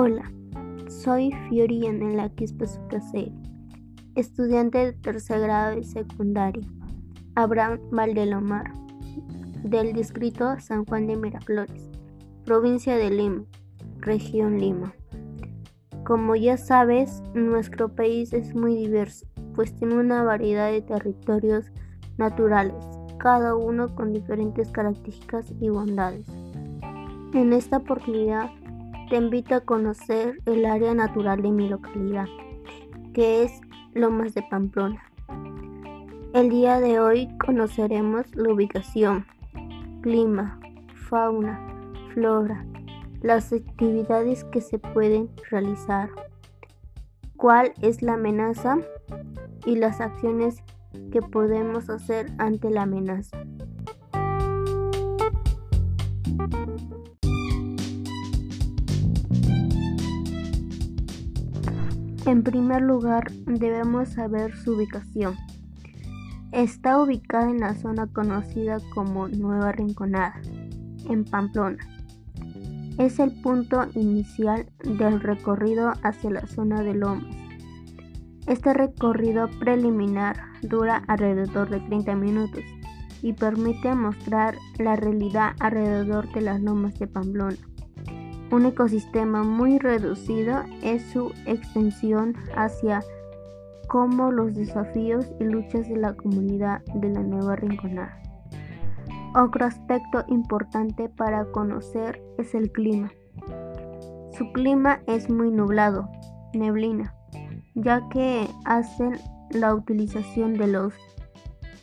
Hola, soy Fiori Yanela Quispe estudiante de tercer grado de secundaria, Abraham Valdelomar, del distrito San Juan de Miraflores, provincia de Lima, región Lima. Como ya sabes, nuestro país es muy diverso, pues tiene una variedad de territorios naturales, cada uno con diferentes características y bondades. En esta oportunidad te invito a conocer el área natural de mi localidad, que es Lomas de Pamplona. El día de hoy conoceremos la ubicación, clima, fauna, flora, las actividades que se pueden realizar, cuál es la amenaza y las acciones que podemos hacer ante la amenaza. En primer lugar, debemos saber su ubicación. Está ubicada en la zona conocida como Nueva Rinconada, en Pamplona. Es el punto inicial del recorrido hacia la zona de Lomas. Este recorrido preliminar dura alrededor de 30 minutos y permite mostrar la realidad alrededor de las lomas de Pamplona. Un ecosistema muy reducido es su extensión hacia como los desafíos y luchas de la comunidad de la Nueva Rinconada. Otro aspecto importante para conocer es el clima. Su clima es muy nublado, neblina, ya que hacen la utilización de los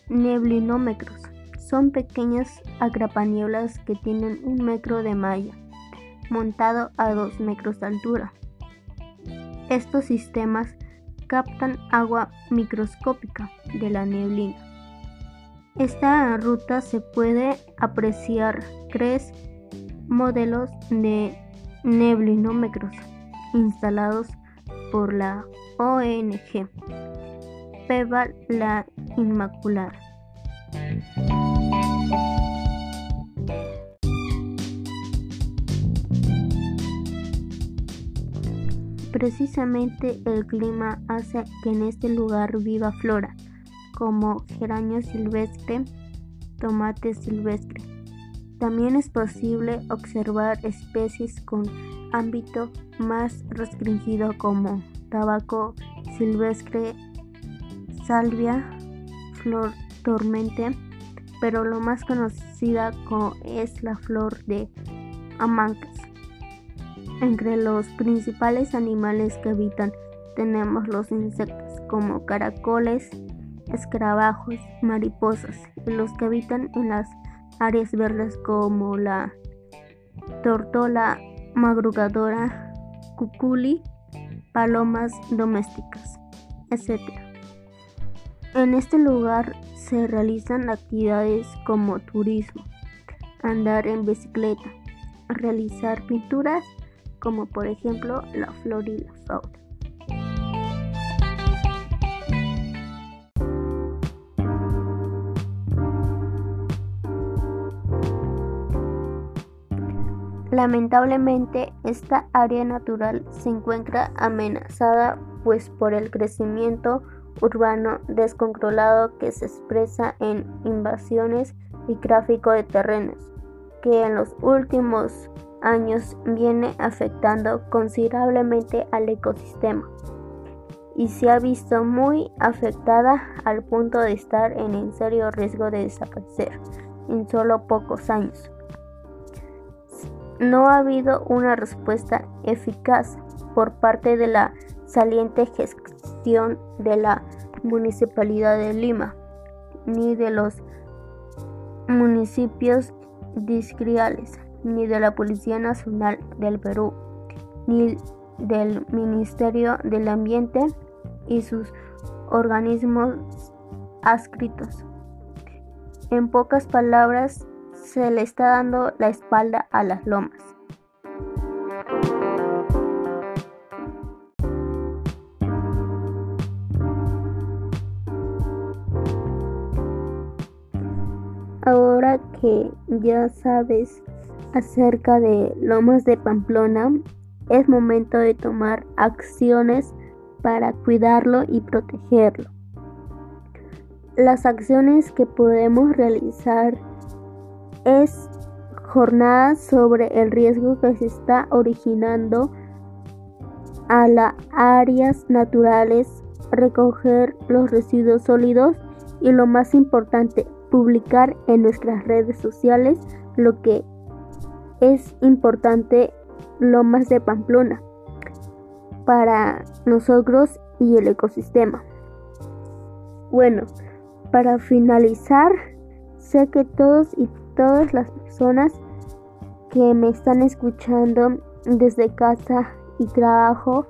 neblinómetros. Son pequeñas atrapanieblas que tienen un metro de malla montado a 2 metros de altura. Estos sistemas captan agua microscópica de la neblina. Esta ruta se puede apreciar tres modelos de neblinómetros instalados por la ONG PEVAL La Inmaculada. Precisamente el clima hace que en este lugar viva flora, como geranio silvestre, tomate silvestre. También es posible observar especies con ámbito más restringido como tabaco silvestre, salvia, flor tormente, pero lo más conocida es la flor de amancas. Entre los principales animales que habitan tenemos los insectos como caracoles, escarabajos, mariposas y los que habitan en las áreas verdes como la tortola madrugadora, cuculi, palomas domésticas, etc. En este lugar se realizan actividades como turismo, andar en bicicleta, realizar pinturas como por ejemplo la flor y la fauna. Lamentablemente, esta área natural se encuentra amenazada pues por el crecimiento urbano descontrolado que se expresa en invasiones y tráfico de terrenos, que en los últimos años viene afectando considerablemente al ecosistema y se ha visto muy afectada al punto de estar en serio riesgo de desaparecer en solo pocos años. No ha habido una respuesta eficaz por parte de la saliente gestión de la Municipalidad de Lima ni de los municipios distriales ni de la Policía Nacional del Perú, ni del Ministerio del Ambiente y sus organismos adscritos. En pocas palabras, se le está dando la espalda a las lomas. Ahora que ya sabes acerca de Lomas de Pamplona, es momento de tomar acciones para cuidarlo y protegerlo. Las acciones que podemos realizar es jornadas sobre el riesgo que se está originando a las áreas naturales, recoger los residuos sólidos y lo más importante, publicar en nuestras redes sociales lo que es importante Lomas de Pamplona para nosotros y el ecosistema. Bueno, para finalizar, sé que todos y todas las personas que me están escuchando desde casa y trabajo,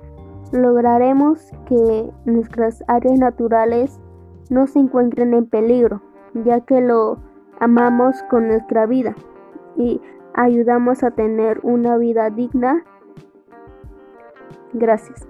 lograremos que nuestras áreas naturales no se encuentren en peligro, ya que lo amamos con nuestra vida y ayudamos a tener una vida digna. Gracias.